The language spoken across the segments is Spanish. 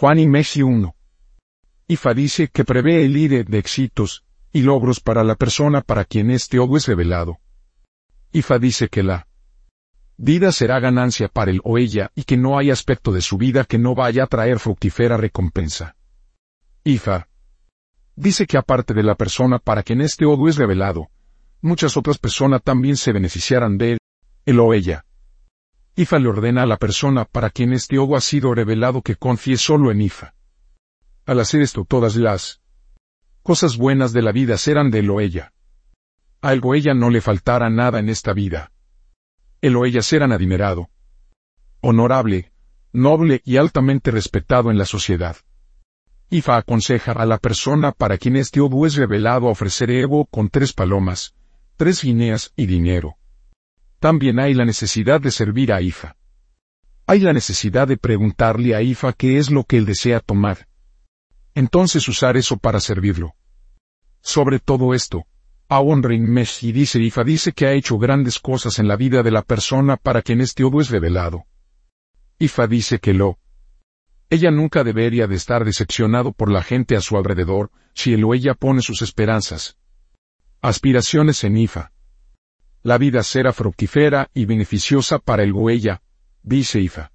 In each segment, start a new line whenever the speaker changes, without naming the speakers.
Juan y Messi 1. Ifa dice que prevé el IDE de éxitos y logros para la persona para quien este ogo es revelado. Ifa dice que la vida será ganancia para él o ella y que no hay aspecto de su vida que no vaya a traer fructífera recompensa. Ifa dice que aparte de la persona para quien este ogo es revelado, muchas otras personas también se beneficiarán de él, él o ella. Ifa le ordena a la persona para quien este ogo ha sido revelado que confíe solo en Ifa. Al hacer esto todas las cosas buenas de la vida serán de él o ella. A él o ella no le faltará nada en esta vida. Él o ella serán adinerado, honorable, noble y altamente respetado en la sociedad. Ifa aconseja a la persona para quien este ogo es revelado a ofrecer ego con tres palomas, tres guineas y dinero. También hay la necesidad de servir a Ifa. Hay la necesidad de preguntarle a Ifa qué es lo que él desea tomar entonces usar eso para servirlo. Sobre todo esto, Aonrin Meshi dice Ifa dice que ha hecho grandes cosas en la vida de la persona para quien este odo es revelado. Ifa dice que lo. Ella nunca debería de estar decepcionado por la gente a su alrededor, si él o ella pone sus esperanzas. Aspiraciones en Ifa. La vida será fructífera y beneficiosa para el o ella, dice Ifa.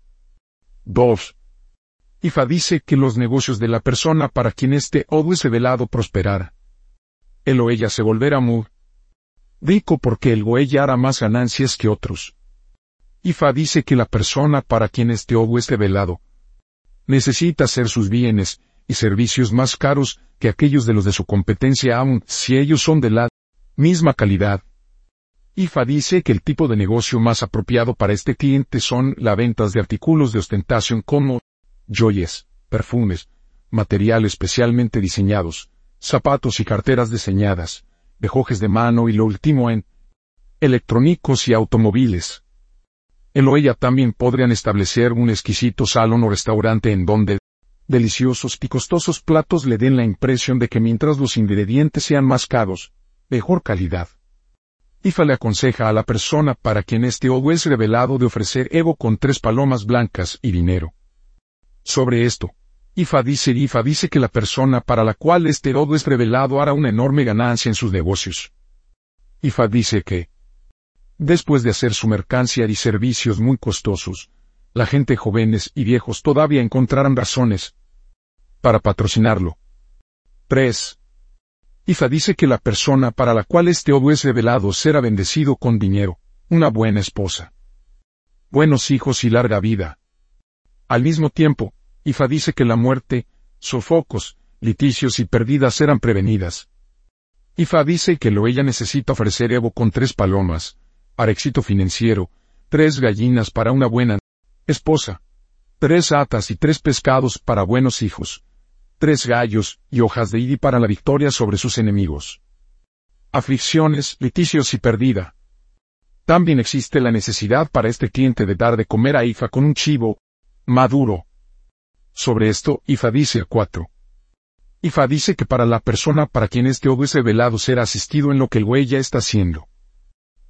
2. Ifa dice que los negocios de la persona para quien este odo es revelado prosperará. El o ella se volverá muy rico porque el o ella hará más ganancias que otros. Ifa dice que la persona para quien este odo es revelado necesita hacer sus bienes y servicios más caros que aquellos de los de su competencia aun si ellos son de la misma calidad. IFA dice que el tipo de negocio más apropiado para este cliente son las ventas de artículos de ostentación como joyas, perfumes, material especialmente diseñados, zapatos y carteras diseñadas, rejojes de mano y lo último en electrónicos y automóviles. Él o ella también podrían establecer un exquisito salón o restaurante en donde deliciosos y costosos platos le den la impresión de que mientras los ingredientes sean más caros, mejor calidad. IFA le aconseja a la persona para quien este ogo es revelado de ofrecer ego con tres palomas blancas y dinero. Sobre esto, Ifa dice Ifa dice que la persona para la cual este dodo es revelado hará una enorme ganancia en sus negocios. Ifa dice que, después de hacer su mercancía y servicios muy costosos, la gente jóvenes y viejos todavía encontrarán razones para patrocinarlo. 3. Ifa dice que la persona para la cual este odo es revelado será bendecido con dinero, una buena esposa, buenos hijos y larga vida, al mismo tiempo, Ifa dice que la muerte, sofocos, liticios y pérdidas serán prevenidas. Ifa dice que lo ella necesita ofrecer Evo con tres palomas, para éxito financiero, tres gallinas para una buena esposa, tres atas y tres pescados para buenos hijos, tres gallos y hojas de idi para la victoria sobre sus enemigos. Aflicciones, liticios y perdida. También existe la necesidad para este cliente de dar de comer a Ifa con un chivo, maduro. Sobre esto, Ifa dice 4. Ifa dice que para la persona para quien este odo es revelado será asistido en lo que el güey ya está haciendo.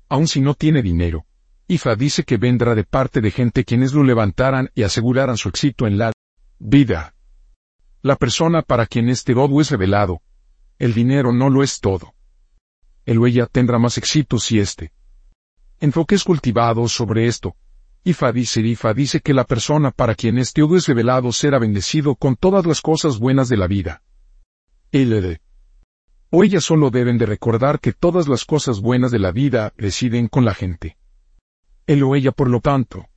Aun si no tiene dinero, Ifa dice que vendrá de parte de gente quienes lo levantaran y aseguraran su éxito en la vida. La persona para quien este odo es revelado, el dinero no lo es todo. El huella tendrá más éxito si este enfoque cultivado sobre esto, Ifa dice Ifa dice que la persona para quien este odo es revelado será bendecido con todas las cosas buenas de la vida. Él o ella solo deben de recordar que todas las cosas buenas de la vida residen con la gente. Él o ella por lo tanto,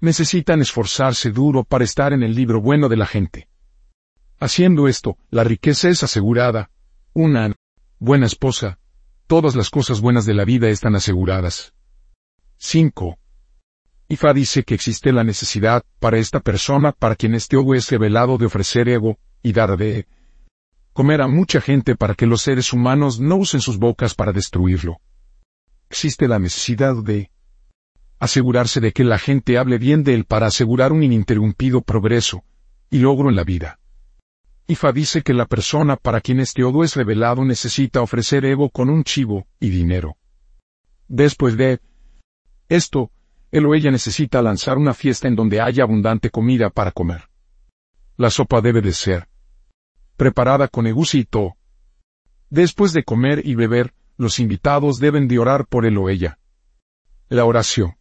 necesitan esforzarse duro para estar en el libro bueno de la gente. Haciendo esto, la riqueza es asegurada, una buena esposa, todas las cosas buenas de la vida están aseguradas. 5. Ifa dice que existe la necesidad para esta persona para quien este ogo es revelado de ofrecer ego y dar de comer a mucha gente para que los seres humanos no usen sus bocas para destruirlo. Existe la necesidad de asegurarse de que la gente hable bien de él para asegurar un ininterrumpido progreso y logro en la vida. Ifa dice que la persona para quien este odo es revelado necesita ofrecer ego con un chivo y dinero. Después de esto, él o ella necesita lanzar una fiesta en donde haya abundante comida para comer. La sopa debe de ser preparada con egusito. Después de comer y beber, los invitados deben de orar por él o ella. La oración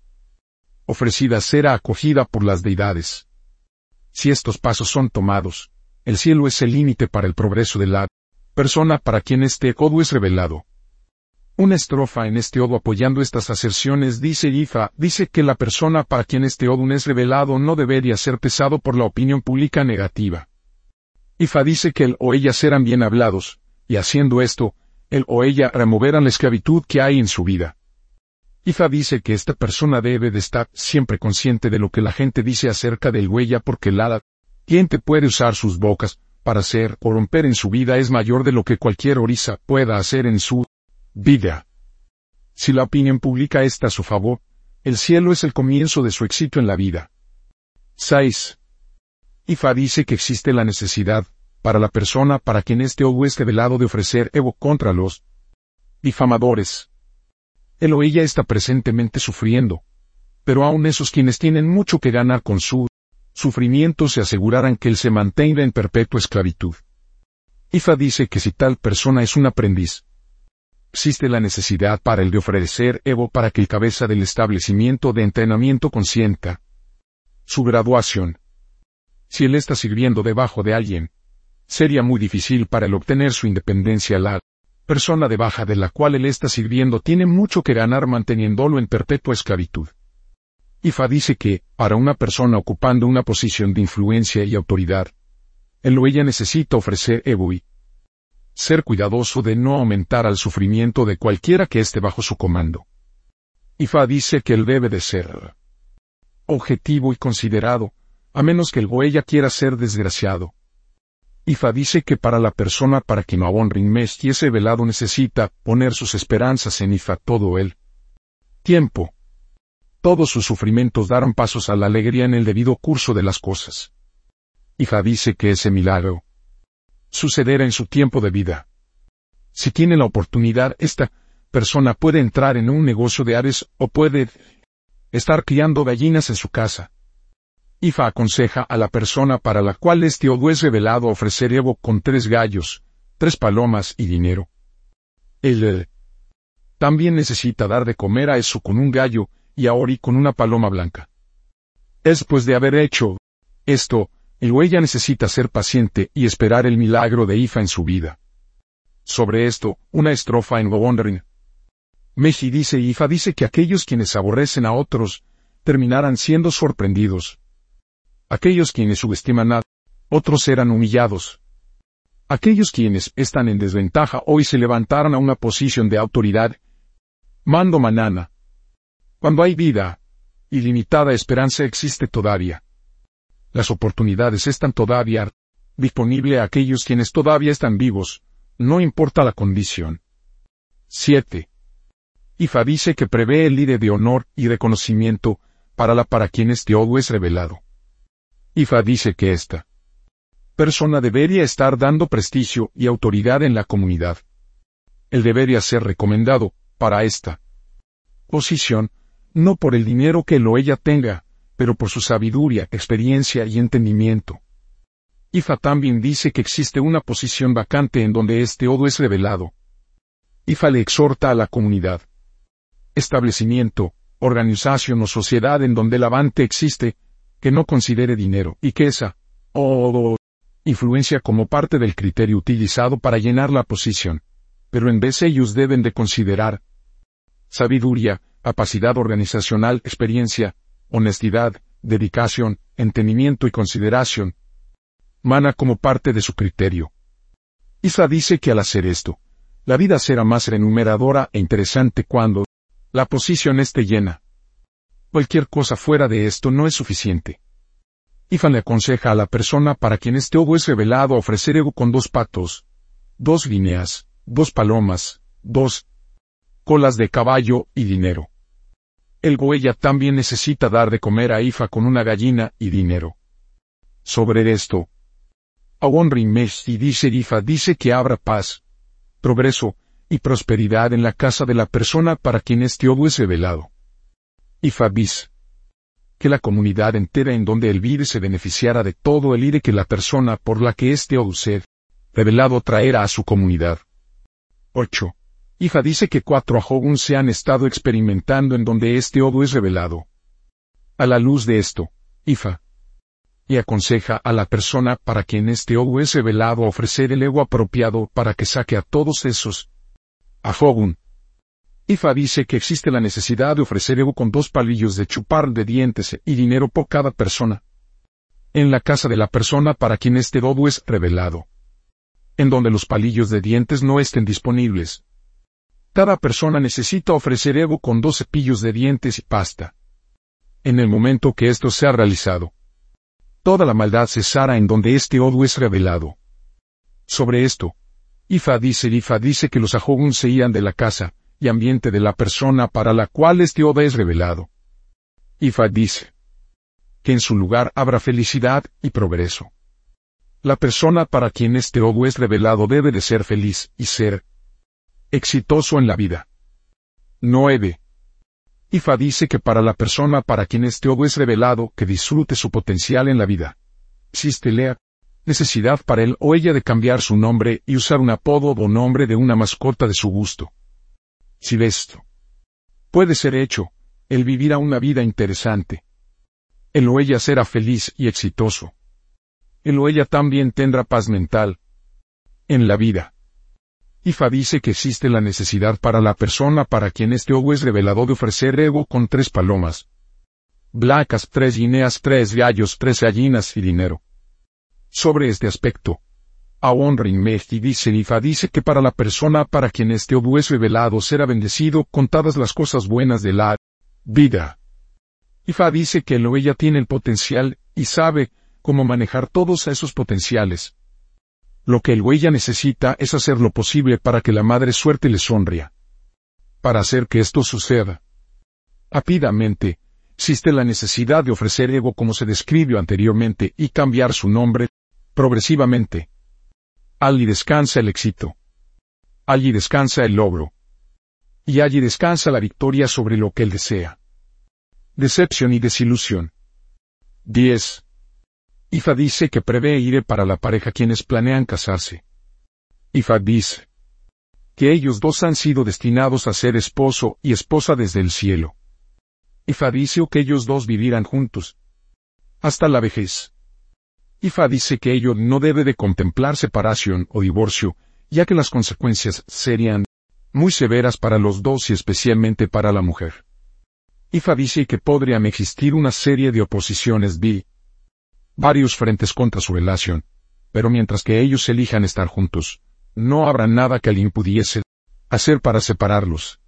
ofrecida será acogida por las deidades. Si estos pasos son tomados, el cielo es el límite para el progreso de la persona para quien este odo es revelado. Una estrofa en este odo apoyando estas aserciones dice Ifa, dice que la persona para quien este odo es revelado no debería ser pesado por la opinión pública negativa. Ifa dice que él o ella serán bien hablados, y haciendo esto, él o ella removerán la esclavitud que hay en su vida. Ifa dice que esta persona debe de estar siempre consciente de lo que la gente dice acerca del huella porque la gente puede usar sus bocas para hacer o romper en su vida es mayor de lo que cualquier orisa pueda hacer en su vida. Si la opinión pública está a su favor, el cielo es el comienzo de su éxito en la vida. 6. Ifa dice que existe la necesidad, para la persona para quien este obo es revelado de ofrecer ego contra los difamadores, él o ella está presentemente sufriendo. Pero aún esos quienes tienen mucho que ganar con su sufrimiento se asegurarán que él se mantenga en perpetua esclavitud. Ifa dice que si tal persona es un aprendiz, existe la necesidad para el de ofrecer Evo para que el cabeza del establecimiento de entrenamiento consienta su graduación. Si él está sirviendo debajo de alguien, sería muy difícil para él obtener su independencia la persona de baja de la cual él está sirviendo tiene mucho que ganar manteniéndolo en perpetua esclavitud. Ifa dice que, para una persona ocupando una posición de influencia y autoridad, él o ella necesita ofrecer y ser cuidadoso de no aumentar al sufrimiento de cualquiera que esté bajo su comando. Ifa dice que él debe de ser objetivo y considerado, a menos que el o ella quiera ser desgraciado. Ifa dice que para la persona para quien Mes y ese velado necesita poner sus esperanzas en Ifa todo el tiempo. Todos sus sufrimientos darán pasos a la alegría en el debido curso de las cosas. Ifa dice que ese milagro sucederá en su tiempo de vida. Si tiene la oportunidad, esta persona puede entrar en un negocio de aves o puede estar criando gallinas en su casa. Ifa aconseja a la persona para la cual este odo es revelado ofrecer Evo con tres gallos, tres palomas y dinero. Él eh, también necesita dar de comer a eso con un gallo y a Ori con una paloma blanca. Después de haber hecho esto, el huella necesita ser paciente y esperar el milagro de Ifa en su vida. Sobre esto, una estrofa en Wondering. Meji dice Ifa dice que aquellos quienes aborrecen a otros, terminarán siendo sorprendidos. Aquellos quienes subestiman a otros serán humillados. Aquellos quienes están en desventaja hoy se levantaron a una posición de autoridad. Mando manana. Cuando hay vida, ilimitada esperanza existe todavía. Las oportunidades están todavía disponibles a aquellos quienes todavía están vivos, no importa la condición. 7. Ifa dice que prevé el líder de honor y reconocimiento para la para quien este odo es revelado. Ifa dice que esta persona debería estar dando prestigio y autoridad en la comunidad. Él debería ser recomendado, para esta posición, no por el dinero que lo ella tenga, pero por su sabiduría, experiencia y entendimiento. Ifa también dice que existe una posición vacante en donde este odo es revelado. Ifa le exhorta a la comunidad. Establecimiento, organización o sociedad en donde el avante existe, que no considere dinero y que esa o influencia como parte del criterio utilizado para llenar la posición. Pero en vez ellos deben de considerar sabiduría, capacidad organizacional, experiencia, honestidad, dedicación, entendimiento y consideración. Mana como parte de su criterio. Isa dice que al hacer esto, la vida será más renumeradora e interesante cuando la posición esté llena. Cualquier cosa fuera de esto no es suficiente. Ifan le aconseja a la persona para quien este obo es revelado ofrecer ego con dos patos, dos líneas, dos palomas, dos colas de caballo y dinero. El goella también necesita dar de comer a Ifa con una gallina y dinero. Sobre esto, Awon y dice Ifa dice que habrá paz, progreso y prosperidad en la casa de la persona para quien este obo es revelado. Ifa bis. que la comunidad entera en donde el vire se beneficiara de todo el ire que la persona por la que este o ser revelado traerá a su comunidad. 8. Hija dice que cuatro ajogun se han estado experimentando en donde este odo es revelado. A la luz de esto, Ifa, y aconseja a la persona para quien este odo es revelado ofrecer el ego apropiado para que saque a todos esos. Ajogun. Ifa dice que existe la necesidad de ofrecer ego con dos palillos de chupar de dientes y dinero por cada persona. En la casa de la persona para quien este odo es revelado. En donde los palillos de dientes no estén disponibles. Cada persona necesita ofrecer ego con dos cepillos de dientes y pasta. En el momento que esto sea realizado, toda la maldad cesará en donde este odo es revelado. Sobre esto, Ifa dice Ifa dice que los ajogun se iran de la casa y ambiente de la persona para la cual este odo es revelado. Ifa dice que en su lugar habrá felicidad y progreso. La persona para quien este odo es revelado debe de ser feliz y ser exitoso en la vida. 9. Ifa dice que para la persona para quien este odo es revelado que disfrute su potencial en la vida. Existe lea necesidad para él o ella de cambiar su nombre y usar un apodo o nombre de una mascota de su gusto. Si esto puede ser hecho, él vivirá una vida interesante. Él o ella será feliz y exitoso. Él o ella también tendrá paz mental en la vida. Ifa dice que existe la necesidad para la persona para quien este ogo es revelado de ofrecer ego con tres palomas. Blacas, tres guineas, tres gallos, tres gallinas y dinero. Sobre este aspecto, Aonrin Mehdi dice Ifa dice que para la persona para quien este ogo es revelado será bendecido con todas las cosas buenas de la vida. Ifa dice que él o ella tiene el potencial y sabe cómo manejar todos esos potenciales. Lo que el huella necesita es hacer lo posible para que la madre suerte le sonría. Para hacer que esto suceda. Rápidamente, existe la necesidad de ofrecer ego como se describió anteriormente y cambiar su nombre, progresivamente. Allí descansa el éxito. Allí descansa el logro. Y allí descansa la victoria sobre lo que él desea. Decepción y desilusión. 10. Ifa dice que prevé ir para la pareja quienes planean casarse. Ifa dice que ellos dos han sido destinados a ser esposo y esposa desde el cielo. Ifa dice que ellos dos vivirán juntos. Hasta la vejez. Ifa dice que ello no debe de contemplar separación o divorcio, ya que las consecuencias serían muy severas para los dos y especialmente para la mujer. Ifa dice que podrían existir una serie de oposiciones bi, varios frentes contra su relación, pero mientras que ellos elijan estar juntos, no habrá nada que le impudiese hacer para separarlos.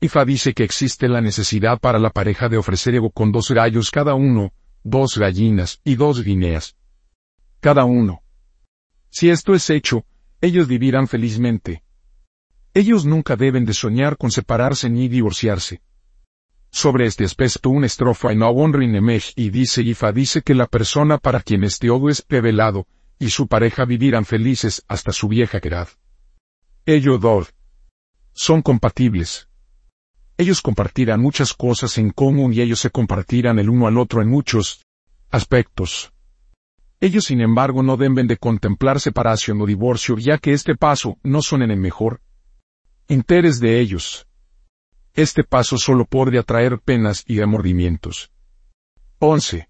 Ifa dice que existe la necesidad para la pareja de ofrecer ego con dos gallos cada uno, dos gallinas y dos guineas. Cada uno. Si esto es hecho, ellos vivirán felizmente. Ellos nunca deben de soñar con separarse ni divorciarse. Sobre este aspecto una estrofa en Awonrinemesh y dice Ifa dice que la persona para quien este odo es revelado, y su pareja vivirán felices hasta su vieja edad. Ellos dos son compatibles. Ellos compartirán muchas cosas en común y ellos se compartirán el uno al otro en muchos aspectos. Ellos sin embargo no deben de contemplar separación o divorcio ya que este paso no son en el mejor interés de ellos. Este paso solo podría traer penas y remordimientos. 11.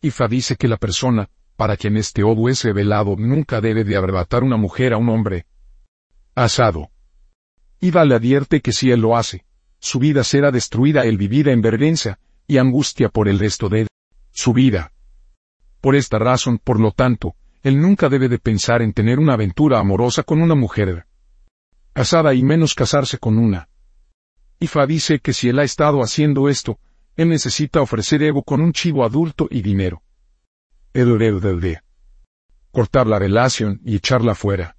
Ifa dice que la persona, para quien este odo es revelado, nunca debe de arrebatar una mujer a un hombre asado. Ifa le advierte que si él lo hace, su vida será destruida, él vivirá en vergüenza y angustia por el resto de su vida. Por esta razón, por lo tanto, él nunca debe de pensar en tener una aventura amorosa con una mujer casada y menos casarse con una Ifa dice que si él ha estado haciendo esto, él necesita ofrecer ego con un chivo adulto y dinero. de Cortar la relación y echarla fuera.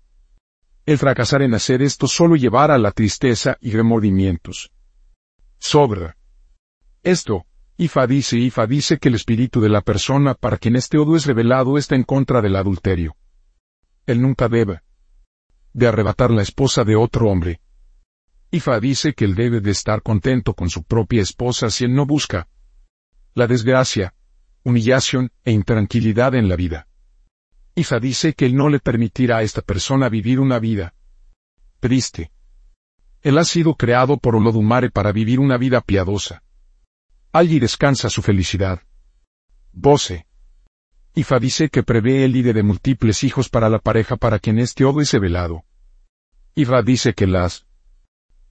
El fracasar en hacer esto solo llevará a la tristeza y remordimientos. Sobra. Esto, Ifa dice Ifa dice que el espíritu de la persona para quien este odo es revelado está en contra del adulterio. Él nunca debe de arrebatar la esposa de otro hombre, Ifa dice que él debe de estar contento con su propia esposa si él no busca la desgracia, humillación e intranquilidad en la vida. Ifa dice que él no le permitirá a esta persona vivir una vida triste. Él ha sido creado por Olodumare para vivir una vida piadosa. Allí descansa su felicidad. Bose. Ifa dice que prevé el ide de múltiples hijos para la pareja para quien este odo es velado. Ifa dice que las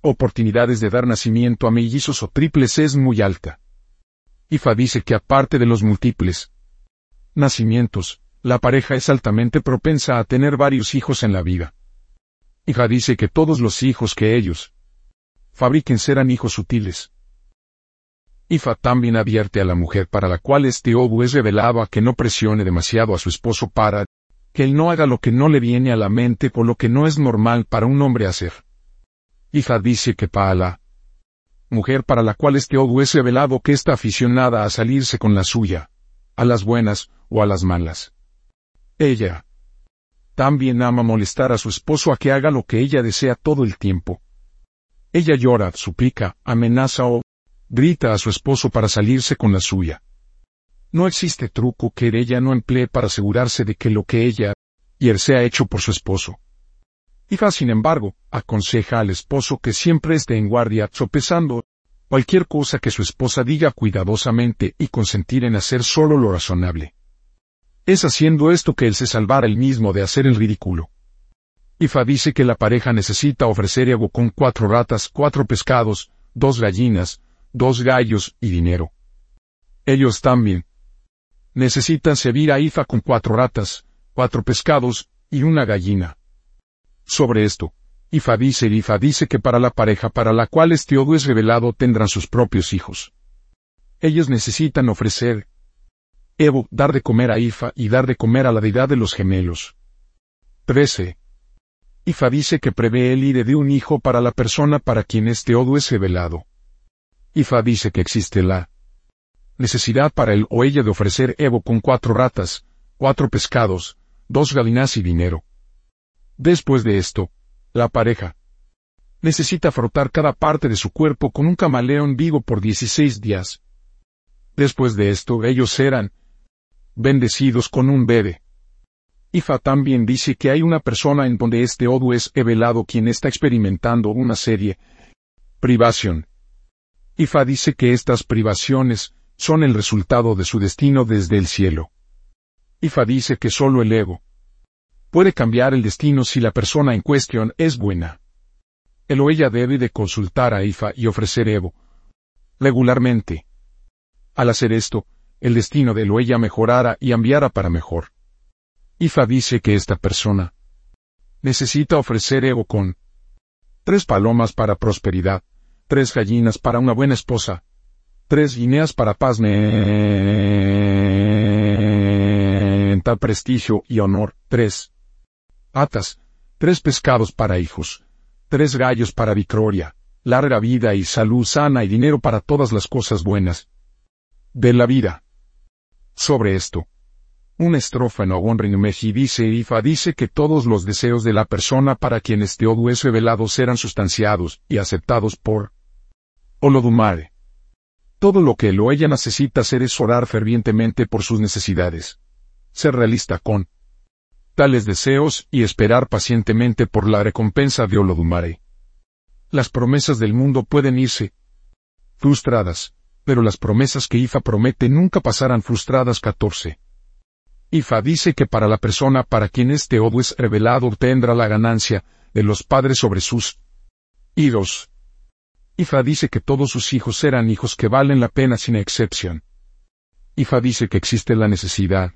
oportunidades de dar nacimiento a mellizos o triples es muy alta. Ifa dice que aparte de los múltiples nacimientos, la pareja es altamente propensa a tener varios hijos en la vida. Ifa dice que todos los hijos que ellos fabriquen serán hijos sutiles. Ifa también advierte a la mujer para la cual este obu es revelado a que no presione demasiado a su esposo para que él no haga lo que no le viene a la mente o lo que no es normal para un hombre hacer. Ifa dice que para la mujer para la cual este obu es revelado que está aficionada a salirse con la suya, a las buenas o a las malas. Ella también ama molestar a su esposo a que haga lo que ella desea todo el tiempo. Ella llora, suplica, amenaza o grita a su esposo para salirse con la suya. No existe truco que ella no emplee para asegurarse de que lo que ella y sea hecho por su esposo. Hija, sin embargo, aconseja al esposo que siempre esté en guardia, sopesando cualquier cosa que su esposa diga cuidadosamente y consentir en hacer solo lo razonable. Es haciendo esto que él se salvará el mismo de hacer el ridículo. Ifa dice que la pareja necesita ofrecer ego con cuatro ratas, cuatro pescados, dos gallinas, dos gallos y dinero. Ellos también necesitan servir a Ifa con cuatro ratas, cuatro pescados y una gallina. Sobre esto, Ifa dice Ifa dice que para la pareja para la cual este odo es revelado tendrán sus propios hijos. Ellos necesitan ofrecer Evo, dar de comer a Ifa y dar de comer a la deidad de los gemelos. 13. Ifa dice que prevé el ire de un hijo para la persona para quien este odo es revelado. Ifa dice que existe la necesidad para él o ella de ofrecer Evo con cuatro ratas, cuatro pescados, dos galinas y dinero. Después de esto, la pareja necesita frotar cada parte de su cuerpo con un camaleón vivo por 16 días. Después de esto ellos serán bendecidos con un bebé. Ifa también dice que hay una persona en donde este odu es revelado quien está experimentando una serie privación. Ifa dice que estas privaciones son el resultado de su destino desde el cielo. Ifa dice que solo el ego puede cambiar el destino si la persona en cuestión es buena. El o ella debe de consultar a Ifa y ofrecer Evo regularmente. Al hacer esto, el destino de Loella mejorara y cambiara para mejor. Ifa dice que esta persona necesita ofrecer ego con tres palomas para prosperidad, tres gallinas para una buena esposa, tres guineas para paz prestigio y honor, tres atas, tres pescados para hijos, tres gallos para victoria, larga vida y salud sana y dinero para todas las cosas buenas de la vida. Sobre esto, una estrofa en Ogonrin Meji dice Ifa dice que todos los deseos de la persona para quien este Odu es revelado serán sustanciados y aceptados por Olodumare. Todo lo que lo ella necesita hacer es orar fervientemente por sus necesidades. Ser realista con tales deseos y esperar pacientemente por la recompensa de Olodumare. Las promesas del mundo pueden irse frustradas, pero las promesas que Ifa promete nunca pasarán frustradas 14. Ifa dice que para la persona para quien este odo es revelado obtendrá la ganancia de los padres sobre sus hijos. Ifa dice que todos sus hijos serán hijos que valen la pena sin excepción. Ifa dice que existe la necesidad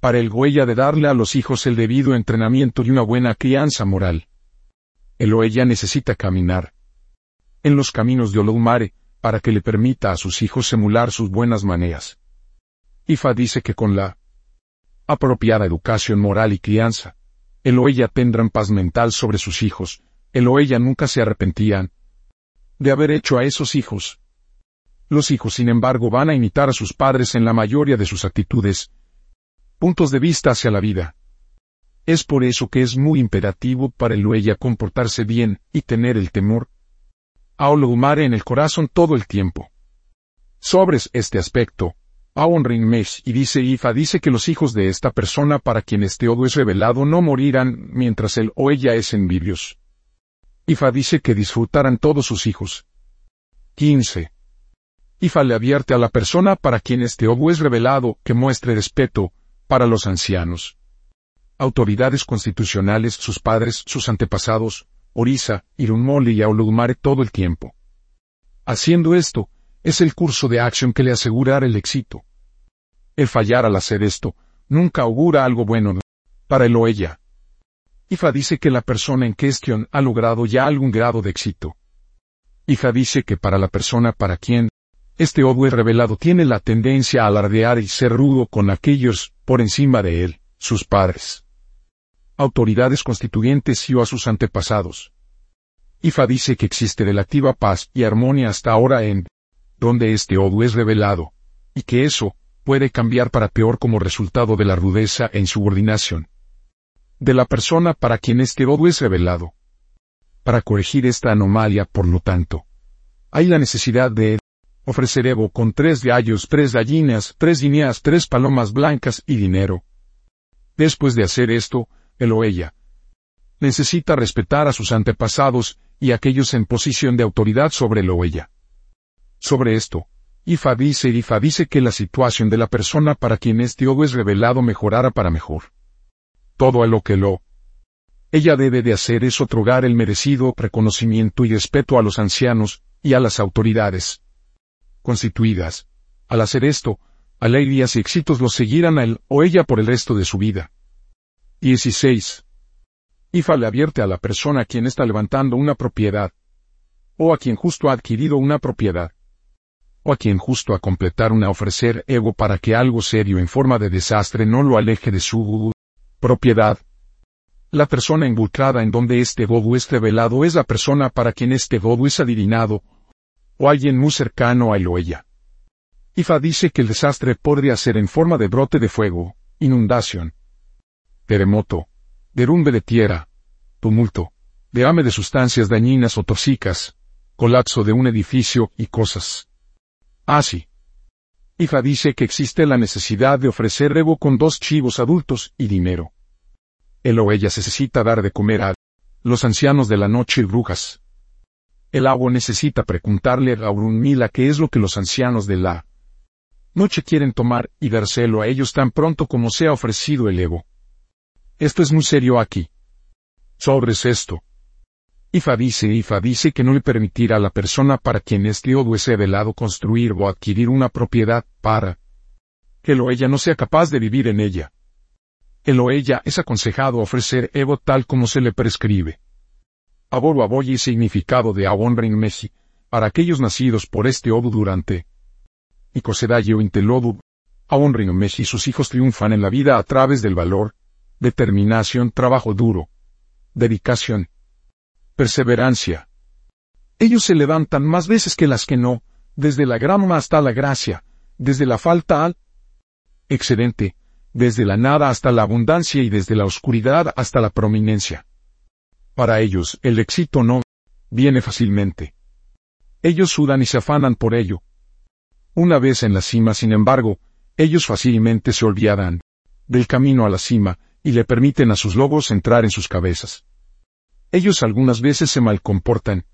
para el Goella de darle a los hijos el debido entrenamiento y una buena crianza moral. El Oella necesita caminar en los caminos de Olomare, para que le permita a sus hijos emular sus buenas maneras. Ifa dice que con la apropiada educación moral y crianza, él o ella tendrán paz mental sobre sus hijos, él o ella nunca se arrepentían de haber hecho a esos hijos. Los hijos, sin embargo, van a imitar a sus padres en la mayoría de sus actitudes, puntos de vista hacia la vida. Es por eso que es muy imperativo para el o ella comportarse bien y tener el temor a en el corazón todo el tiempo. Sobres este aspecto, Aonrin Mesh y dice Ifa dice que los hijos de esta persona para quien este odo es revelado no morirán mientras él o ella es en vivios. Ifa dice que disfrutarán todos sus hijos. 15. Ifa le advierte a la persona para quien este obo es revelado que muestre respeto para los ancianos. Autoridades constitucionales, sus padres, sus antepasados, Orisa, Irunmoli y Aulugmare todo el tiempo. Haciendo esto, es el curso de acción que le asegurará el éxito. El fallar al hacer esto, nunca augura algo bueno para él o ella. Ifa dice que la persona en cuestión ha logrado ya algún grado de éxito. Ifa dice que para la persona para quien este es revelado tiene la tendencia a alardear y ser rudo con aquellos por encima de él, sus padres, autoridades constituyentes y o a sus antepasados. Ifa dice que existe relativa paz y armonía hasta ahora en donde este Odu es revelado, y que eso puede cambiar para peor como resultado de la rudeza e insubordinación de la persona para quien este Odu es revelado. Para corregir esta anomalía, por lo tanto, hay la necesidad de ofrecer Evo con tres gallos, tres gallinas, tres guineas, tres palomas blancas y dinero. Después de hacer esto, él o ella necesita respetar a sus antepasados y aquellos en posición de autoridad sobre él o ella. Sobre esto, Ifa dice Ifa dice que la situación de la persona para quien este odo es revelado mejorará para mejor. Todo a lo que lo ella debe de hacer es otorgar el merecido reconocimiento y respeto a los ancianos y a las autoridades constituidas. Al hacer esto, alegrías y éxitos lo seguirán a él o ella por el resto de su vida. 16. IFA le advierte a la persona a quien está levantando una propiedad, o a quien justo ha adquirido una propiedad, o a quien justo a completar una ofrecer ego para que algo serio en forma de desastre no lo aleje de su propiedad. La persona involucrada en donde este godu es revelado es la persona para quien este godu es adivinado, o alguien muy cercano a él o ella. Ifa dice que el desastre podría ser en forma de brote de fuego, inundación, terremoto, derrumbe de tierra, tumulto, derrame de sustancias dañinas o tóxicas, colapso de un edificio y cosas. Así. Ah, Ifa dice que existe la necesidad de ofrecer rebo con dos chivos adultos y dinero. Él o ella necesita dar de comer a los ancianos de la noche y brujas, el agua necesita preguntarle a Urunmila qué es lo que los ancianos de la noche quieren tomar y dárselo a ellos tan pronto como sea ofrecido el ego. Esto es muy serio aquí. Sobres esto. Ifa dice Ifa dice que no le permitirá a la persona para quien este odo es velado construir o adquirir una propiedad para que lo ella no sea capaz de vivir en ella. El o ella es aconsejado ofrecer Evo tal como se le prescribe. Aboru Aboyi significado de Awonrin Messi, para aquellos nacidos por este Odu durante. Y Intelodu, y sus hijos triunfan en la vida a través del valor, determinación, trabajo duro, dedicación, perseverancia. Ellos se levantan más veces que las que no, desde la grama hasta la gracia, desde la falta al excedente, desde la nada hasta la abundancia y desde la oscuridad hasta la prominencia. Para ellos, el éxito no viene fácilmente. Ellos sudan y se afanan por ello. Una vez en la cima, sin embargo, ellos fácilmente se olvidan del camino a la cima, y le permiten a sus lobos entrar en sus cabezas. Ellos algunas veces se malcomportan.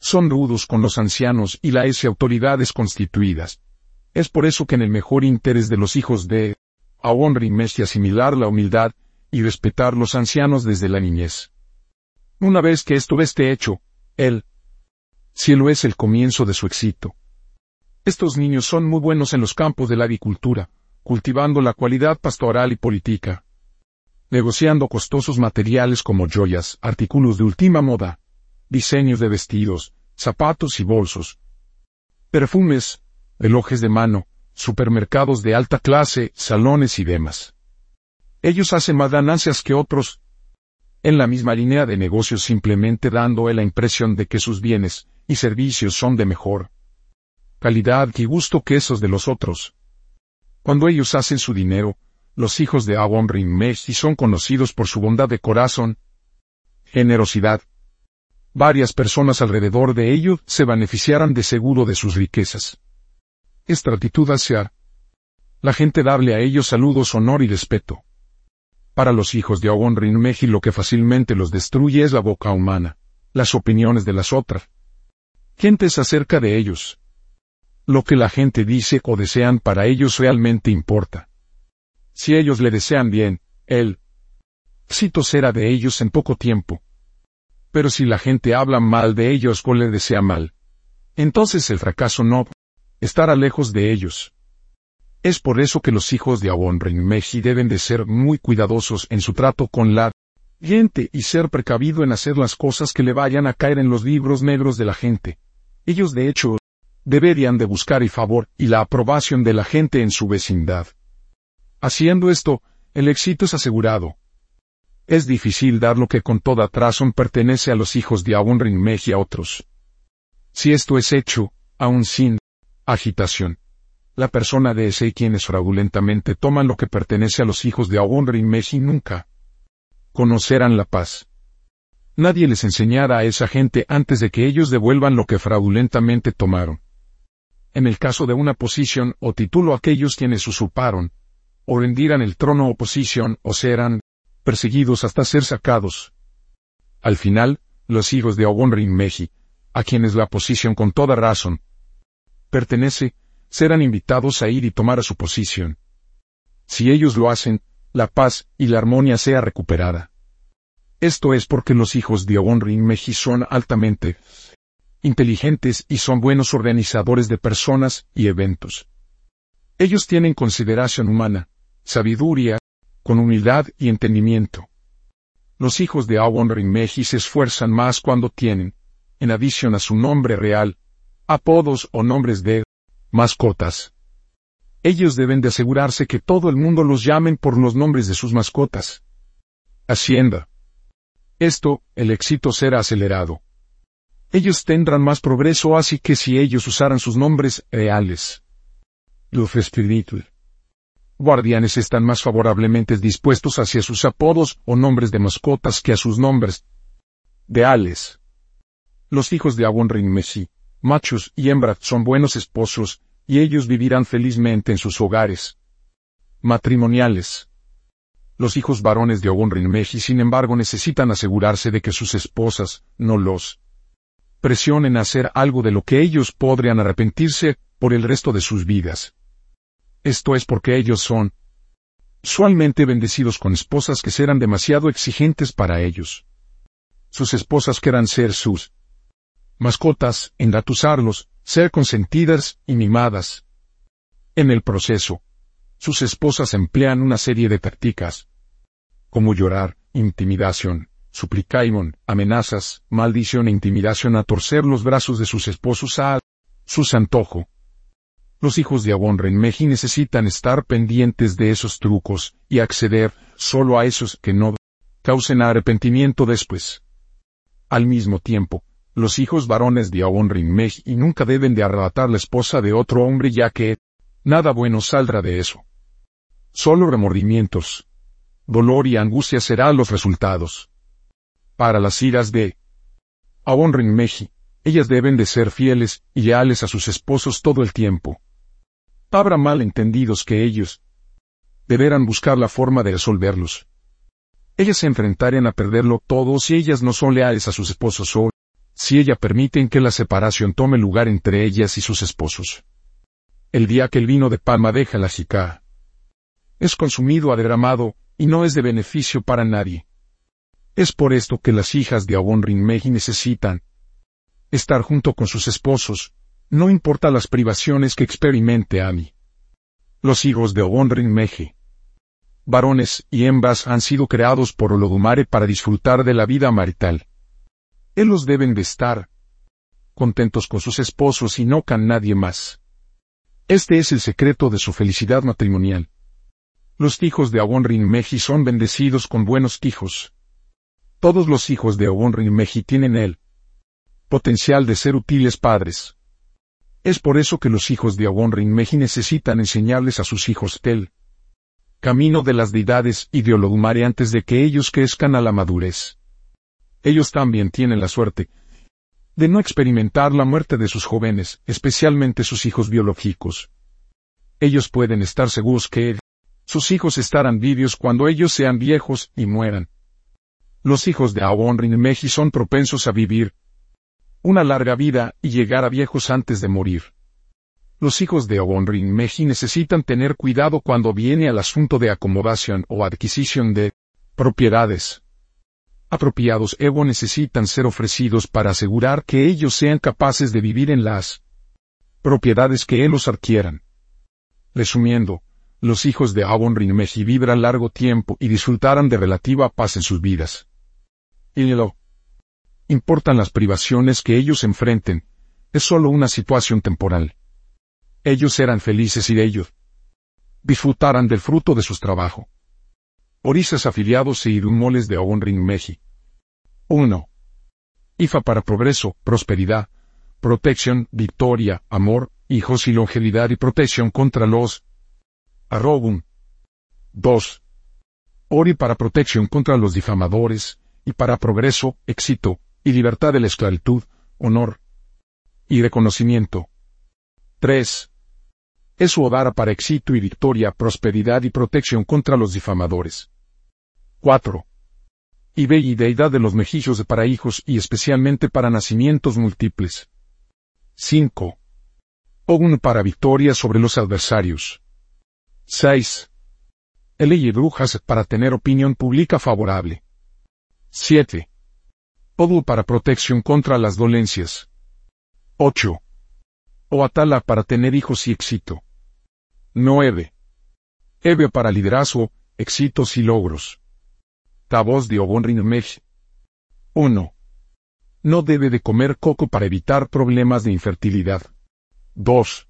Son rudos con los ancianos y las autoridades constituidas. Es por eso que en el mejor interés de los hijos de Aonri y asimilar la humildad y respetar los ancianos desde la niñez. Una vez que esto esté hecho, el cielo es el comienzo de su éxito. Estos niños son muy buenos en los campos de la agricultura, cultivando la cualidad pastoral y política, negociando costosos materiales como joyas, artículos de última moda, diseños de vestidos, zapatos y bolsos, perfumes, relojes de mano, supermercados de alta clase, salones y demás. Ellos hacen más ganancias que otros, en la misma línea de negocios simplemente dando la impresión de que sus bienes y servicios son de mejor calidad y gusto que esos de los otros. Cuando ellos hacen su dinero, los hijos de Awon Mesh y son conocidos por su bondad de corazón, generosidad. Varias personas alrededor de ellos se beneficiarán de seguro de sus riquezas. Estratitud hacia la gente darle a ellos saludos, honor y respeto. Para los hijos de Agon Rinmeji lo que fácilmente los destruye es la boca humana, las opiniones de las otras. Gentes acerca de ellos. Lo que la gente dice o desean para ellos realmente importa. Si ellos le desean bien, él, éxito será de ellos en poco tiempo. Pero si la gente habla mal de ellos o le desea mal, entonces el fracaso no estará lejos de ellos. Es por eso que los hijos de Awon Meji deben de ser muy cuidadosos en su trato con la gente y ser precavido en hacer las cosas que le vayan a caer en los libros negros de la gente. Ellos de hecho, deberían de buscar el favor y la aprobación de la gente en su vecindad. Haciendo esto, el éxito es asegurado. Es difícil dar lo que con toda razón pertenece a los hijos de Aun Meji a otros. Si esto es hecho, aún sin agitación, la persona de ese y quienes fraudulentamente toman lo que pertenece a los hijos de Aun Meji nunca conocerán la paz. Nadie les enseñará a esa gente antes de que ellos devuelvan lo que fraudulentamente tomaron. En el caso de una posición o título aquellos quienes usurparon, o rendirán el trono o posición o serán perseguidos hasta ser sacados. Al final, los hijos de Ogonrin Meji, a quienes la posición con toda razón pertenece, serán invitados a ir y tomar a su posición. Si ellos lo hacen, la paz y la armonía sea recuperada. Esto es porque los hijos de Meji son altamente inteligentes y son buenos organizadores de personas y eventos. Ellos tienen consideración humana, sabiduría, con humildad y entendimiento. Los hijos de Meji se esfuerzan más cuando tienen, en adición a su nombre real, apodos o nombres de mascotas. Ellos deben de asegurarse que todo el mundo los llamen por los nombres de sus mascotas. Hacienda. Esto, el éxito será acelerado. Ellos tendrán más progreso así que si ellos usaran sus nombres reales. Luz guardianes están más favorablemente dispuestos hacia sus apodos o nombres de mascotas que a sus nombres de ales. Los hijos de Awon Messi, machos y hembras son buenos esposos, y ellos vivirán felizmente en sus hogares matrimoniales. Los hijos varones de Messi, sin embargo, necesitan asegurarse de que sus esposas no los presionen a hacer algo de lo que ellos podrían arrepentirse por el resto de sus vidas. Esto es porque ellos son usualmente bendecidos con esposas que serán demasiado exigentes para ellos. Sus esposas querrán ser sus mascotas, engatusarlos, ser consentidas y mimadas. En el proceso, sus esposas emplean una serie de tácticas, como llorar, intimidación, suplicaimon, amenazas, maldición e intimidación a torcer los brazos de sus esposos a sus antojo, los hijos de Abon Renmeji necesitan estar pendientes de esos trucos y acceder solo a esos que no causen arrepentimiento después. Al mismo tiempo, los hijos varones de Abon Renmeji nunca deben de arrebatar la esposa de otro hombre ya que nada bueno saldrá de eso. Solo remordimientos, dolor y angustia serán los resultados. Para las iras de Abon Renmeji, ellas deben de ser fieles y leales a sus esposos todo el tiempo habrá malentendidos que ellos deberán buscar la forma de resolverlos. Ellas se enfrentarían a perderlo todo si ellas no son leales a sus esposos o si ella permiten que la separación tome lugar entre ellas y sus esposos. El día que el vino de palma deja la chica es consumido a derramado y no es de beneficio para nadie. Es por esto que las hijas de Awon Rinmeji necesitan estar junto con sus esposos, no importa las privaciones que experimente Ami. Los hijos de Obonrin Meji. Varones y hembras han sido creados por Olodumare para disfrutar de la vida marital. Ellos deben de estar contentos con sus esposos y no con nadie más. Este es el secreto de su felicidad matrimonial. Los hijos de Awonrin Meji son bendecidos con buenos hijos. Todos los hijos de Awonrin Meji tienen el potencial de ser útiles padres. Es por eso que los hijos de Awon Meji necesitan enseñarles a sus hijos el camino de las deidades y de Olodumare antes de que ellos crezcan a la madurez. Ellos también tienen la suerte de no experimentar la muerte de sus jóvenes, especialmente sus hijos biológicos. Ellos pueden estar seguros que sus hijos estarán vivos cuando ellos sean viejos y mueran. Los hijos de Awon Rinmeji son propensos a vivir una larga vida y llegar a viejos antes de morir. Los hijos de Awon Rinmeji necesitan tener cuidado cuando viene al asunto de acomodación o adquisición de propiedades apropiados Evo necesitan ser ofrecidos para asegurar que ellos sean capaces de vivir en las propiedades que ellos adquieran. Resumiendo, los hijos de Avon Rinmeji vibran largo tiempo y disfrutarán de relativa paz en sus vidas. Y lo importan las privaciones que ellos enfrenten, es solo una situación temporal. Ellos serán felices y ellos disfrutarán del fruto de sus trabajos. Orisas afiliados e irumoles de Ring Meji. 1. IFA para progreso, prosperidad, protección, victoria, amor, hijos y longevidad y protección contra los arrogum. 2. Ori para protección contra los difamadores, y para progreso, éxito, y libertad de la esclavitud, honor y reconocimiento. 3 es su Odara para éxito y victoria, prosperidad y protección contra los difamadores. 4. Y y deidad de los mejillos para hijos y especialmente para nacimientos múltiples. 5. Ogun para victoria sobre los adversarios. 6. El y brujas para tener opinión pública favorable. 7. Odu para protección contra las dolencias. 8. O Atala para tener hijos y éxito. 9. Eve para liderazgo, éxitos y logros. Voz de Obon Rinmech. 1. No debe de comer coco para evitar problemas de infertilidad. 2.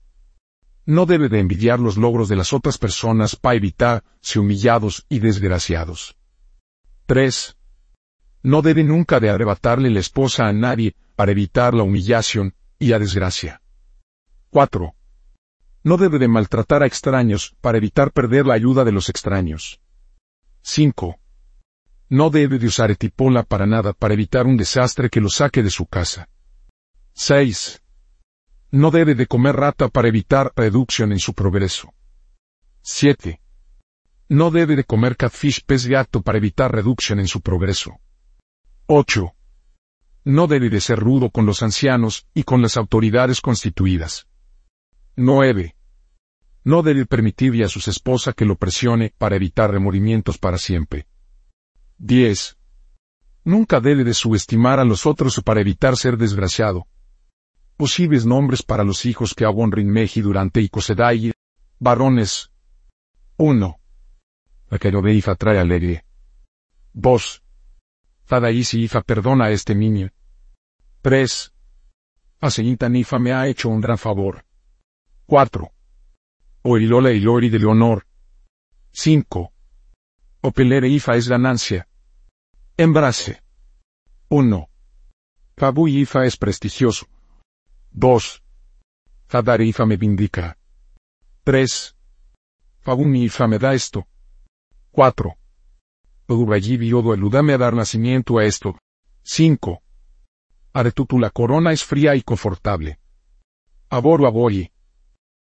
No debe de envidiar los logros de las otras personas para evitarse humillados y desgraciados. 3. No debe nunca de arrebatarle la esposa a nadie para evitar la humillación y la desgracia. 4. No debe de maltratar a extraños para evitar perder la ayuda de los extraños. 5. No debe de usar etipola para nada para evitar un desastre que lo saque de su casa. 6. No debe de comer rata para evitar reducción en su progreso. 7. No debe de comer catfish pez gato para evitar reducción en su progreso. 8. No debe de ser rudo con los ancianos y con las autoridades constituidas. 9. No debe permitirle a su esposa que lo presione para evitar remordimientos para siempre. 10. Nunca debe de subestimar a los otros para evitar ser desgraciado. Posibles nombres para los hijos que Abon Rinmeji durante Ikosedai. Varones. 1. de Ifa trae alegre. 2. Fadaisi Ifa perdona a este niño. 3. Aseñita Nifa me ha hecho un gran favor. 4. Oilola Ilori de Leonor. 5. Opelere Ifa es ganancia. Embrace. 1. Ifa es prestigioso. 2. Ifa me vindica. 3. Ifa me da esto. 4. Odubayibi Odo eludame a dar nacimiento a esto. 5. Aretutu la corona es fría y confortable. Aboru aboyi.